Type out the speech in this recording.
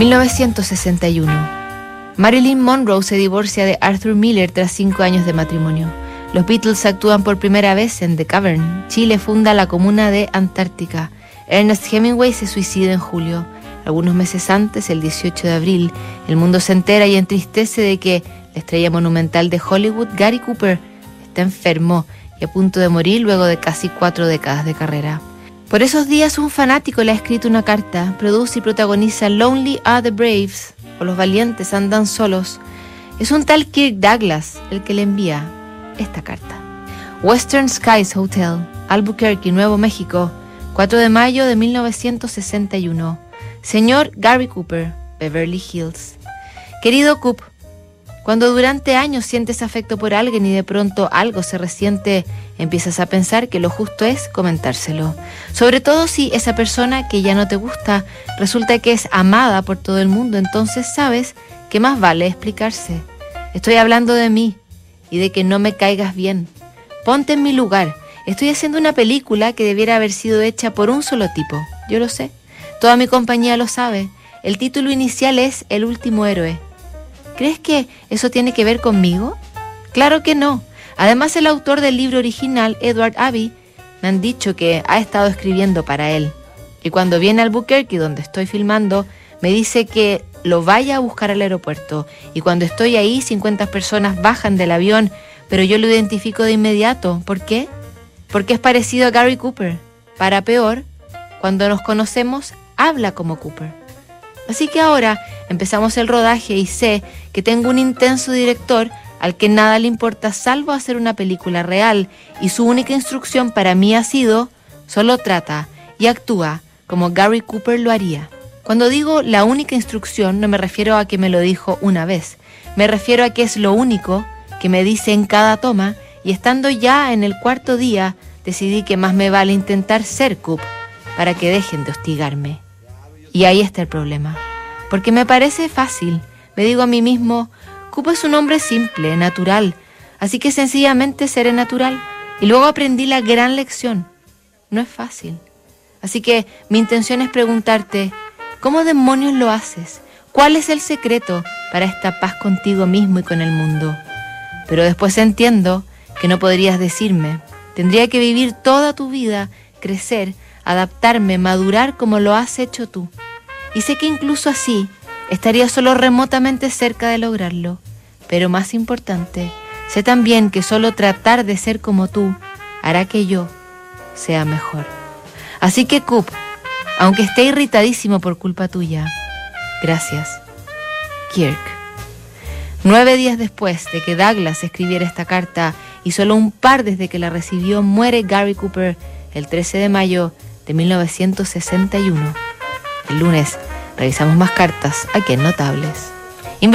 1961. Marilyn Monroe se divorcia de Arthur Miller tras cinco años de matrimonio. Los Beatles actúan por primera vez en The Cavern. Chile funda la comuna de Antártica. Ernest Hemingway se suicida en julio. Algunos meses antes, el 18 de abril, el mundo se entera y entristece de que la estrella monumental de Hollywood, Gary Cooper, está enfermo y a punto de morir luego de casi cuatro décadas de carrera. Por esos días un fanático le ha escrito una carta, produce y protagoniza Lonely Are the Braves, o Los Valientes Andan Solos. Es un tal Kirk Douglas el que le envía esta carta. Western Skies Hotel, Albuquerque, Nuevo México, 4 de mayo de 1961. Señor Gary Cooper, Beverly Hills. Querido Coop, cuando durante años sientes afecto por alguien y de pronto algo se resiente, empiezas a pensar que lo justo es comentárselo. Sobre todo si esa persona que ya no te gusta resulta que es amada por todo el mundo, entonces sabes que más vale explicarse. Estoy hablando de mí y de que no me caigas bien. Ponte en mi lugar. Estoy haciendo una película que debiera haber sido hecha por un solo tipo. Yo lo sé. Toda mi compañía lo sabe. El título inicial es El último héroe. ¿Crees que eso tiene que ver conmigo? Claro que no. Además, el autor del libro original, Edward Abbey, me han dicho que ha estado escribiendo para él. Y cuando viene al Albuquerque, donde estoy filmando, me dice que lo vaya a buscar al aeropuerto. Y cuando estoy ahí, 50 personas bajan del avión, pero yo lo identifico de inmediato. ¿Por qué? Porque es parecido a Gary Cooper. Para peor, cuando nos conocemos, habla como Cooper. Así que ahora empezamos el rodaje y sé que tengo un intenso director al que nada le importa salvo hacer una película real y su única instrucción para mí ha sido solo trata y actúa como Gary Cooper lo haría. Cuando digo la única instrucción no me refiero a que me lo dijo una vez, me refiero a que es lo único que me dice en cada toma y estando ya en el cuarto día decidí que más me vale intentar ser Coop para que dejen de hostigarme. Y ahí está el problema. Porque me parece fácil. Me digo a mí mismo, Cupo es un hombre simple, natural, así que sencillamente seré natural. Y luego aprendí la gran lección. No es fácil. Así que mi intención es preguntarte, ¿cómo demonios lo haces? ¿Cuál es el secreto para esta paz contigo mismo y con el mundo? Pero después entiendo que no podrías decirme. Tendría que vivir toda tu vida, crecer, adaptarme, madurar como lo has hecho tú. Y sé que incluso así estaría solo remotamente cerca de lograrlo. Pero más importante, sé también que solo tratar de ser como tú hará que yo sea mejor. Así que Coop, aunque esté irritadísimo por culpa tuya, gracias. Kirk. Nueve días después de que Douglas escribiera esta carta y solo un par desde que la recibió, muere Gary Cooper el 13 de mayo de 1961. El lunes revisamos más cartas aquí en Notables.